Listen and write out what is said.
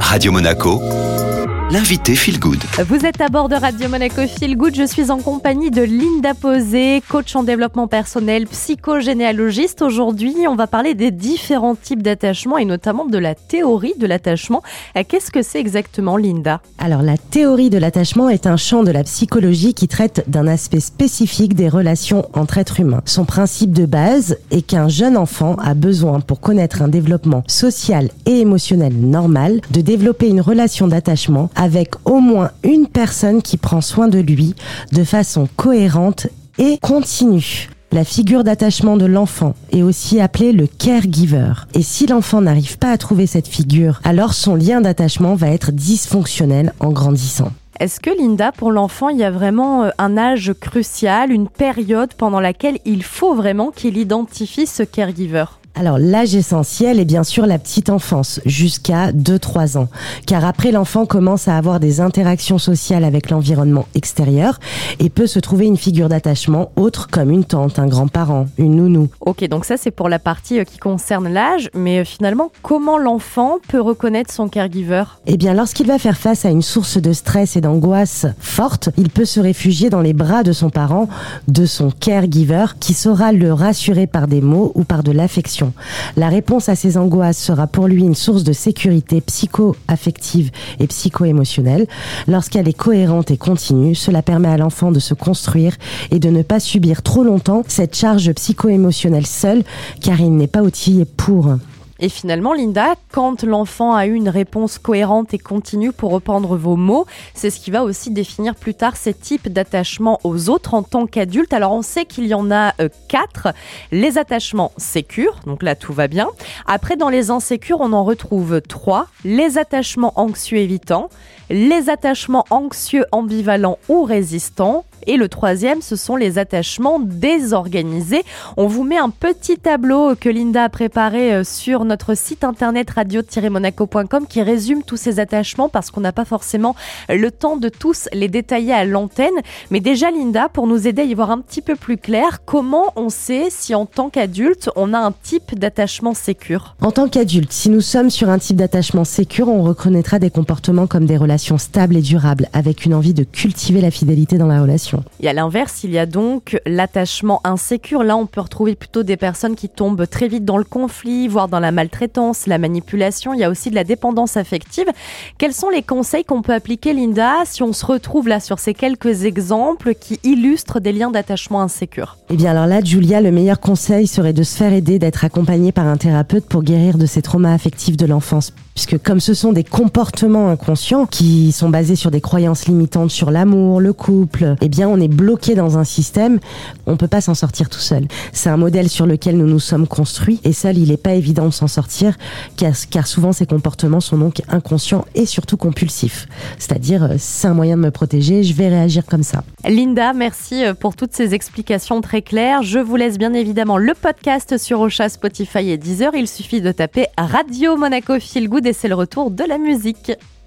Radio Monaco, l'invité Feel Good. Vous êtes à bord de Radio Monaco Feel Good. Je suis en compagnie de Linda Posé, coach en développement personnel, psychogénéalogiste. Aujourd'hui, on va parler des différents types d'attachement et notamment de la théorie de l'attachement. Euh, Qu'est-ce que c'est exactement, Linda? Alors la théorie de l'attachement est un champ de la psychologie qui traite d'un aspect spécifique des relations entre êtres humains. Son principe de base est qu'un jeune enfant a besoin pour connaître un développement social et émotionnel normal de développer une relation d'attachement avec au moins une personne qui prend soin de lui de façon cohérente et continue. La figure d'attachement de l'enfant est aussi appelée le caregiver. Et si l'enfant n'arrive pas à trouver cette figure, alors son lien d'attachement va être dysfonctionnel en grandissant. Est-ce que, Linda, pour l'enfant, il y a vraiment euh, un âge crucial, une période pendant laquelle il faut vraiment qu'il identifie ce caregiver? Alors l'âge essentiel est bien sûr la petite enfance, jusqu'à 2-3 ans. Car après l'enfant commence à avoir des interactions sociales avec l'environnement extérieur et peut se trouver une figure d'attachement autre comme une tante, un grand-parent, une nounou. Ok, donc ça c'est pour la partie euh, qui concerne l'âge, mais euh, finalement, comment l'enfant peut reconnaître son caregiver Eh bien lorsqu'il va faire face à une source de stress et d'angoisse forte, il peut se réfugier dans les bras de son parent, de son caregiver, qui saura le rassurer par des mots ou par de l'affection. La réponse à ces angoisses sera pour lui une source de sécurité psycho-affective et psycho-émotionnelle. Lorsqu'elle est cohérente et continue, cela permet à l'enfant de se construire et de ne pas subir trop longtemps cette charge psycho-émotionnelle seule, car il n'est pas outillé pour. Et finalement, Linda, quand l'enfant a eu une réponse cohérente et continue pour reprendre vos mots, c'est ce qui va aussi définir plus tard ces types d'attachements aux autres en tant qu'adulte. Alors on sait qu'il y en a euh, quatre. Les attachements sécures, donc là tout va bien. Après, dans les insécures, on en retrouve trois. Les attachements anxieux évitants, les attachements anxieux ambivalents ou résistants. Et le troisième, ce sont les attachements désorganisés. On vous met un petit tableau que Linda a préparé euh, sur notre site internet radio-monaco.com qui résume tous ces attachements parce qu'on n'a pas forcément le temps de tous les détailler à l'antenne. Mais déjà, Linda, pour nous aider à y voir un petit peu plus clair, comment on sait si en tant qu'adulte, on a un type d'attachement sécure? En tant qu'adulte, si nous sommes sur un type d'attachement sécure, on reconnaîtra des comportements comme des relations stables et durables, avec une envie de cultiver la fidélité dans la relation. Et à l'inverse, il y a donc l'attachement insécure. Là, on peut retrouver plutôt des personnes qui tombent très vite dans le conflit, voire dans la maltraitance, la manipulation. Il y a aussi de la dépendance affective. Quels sont les conseils qu'on peut appliquer, Linda, si on se retrouve là sur ces quelques exemples qui illustrent des liens d'attachement insécures Eh bien alors là, Julia, le meilleur conseil serait de se faire aider, d'être accompagné par un thérapeute pour guérir de ces traumas affectifs de l'enfance. Puisque comme ce sont des comportements inconscients qui sont basés sur des croyances limitantes sur l'amour, le couple, eh bien on est bloqué dans un système, on peut pas s'en sortir tout seul. C'est un modèle sur lequel nous nous sommes construits et seul il n'est pas évident de s'en sortir car, souvent ces comportements sont donc inconscients et surtout compulsifs. C'est-à-dire euh, c'est un moyen de me protéger, je vais réagir comme ça. Linda, merci euh, pour toutes ces explications très claires. Je vous laisse bien évidemment le podcast sur Ocha, Spotify et Deezer. Il suffit de taper Radio Monaco Feel Good et c'est le retour de la musique.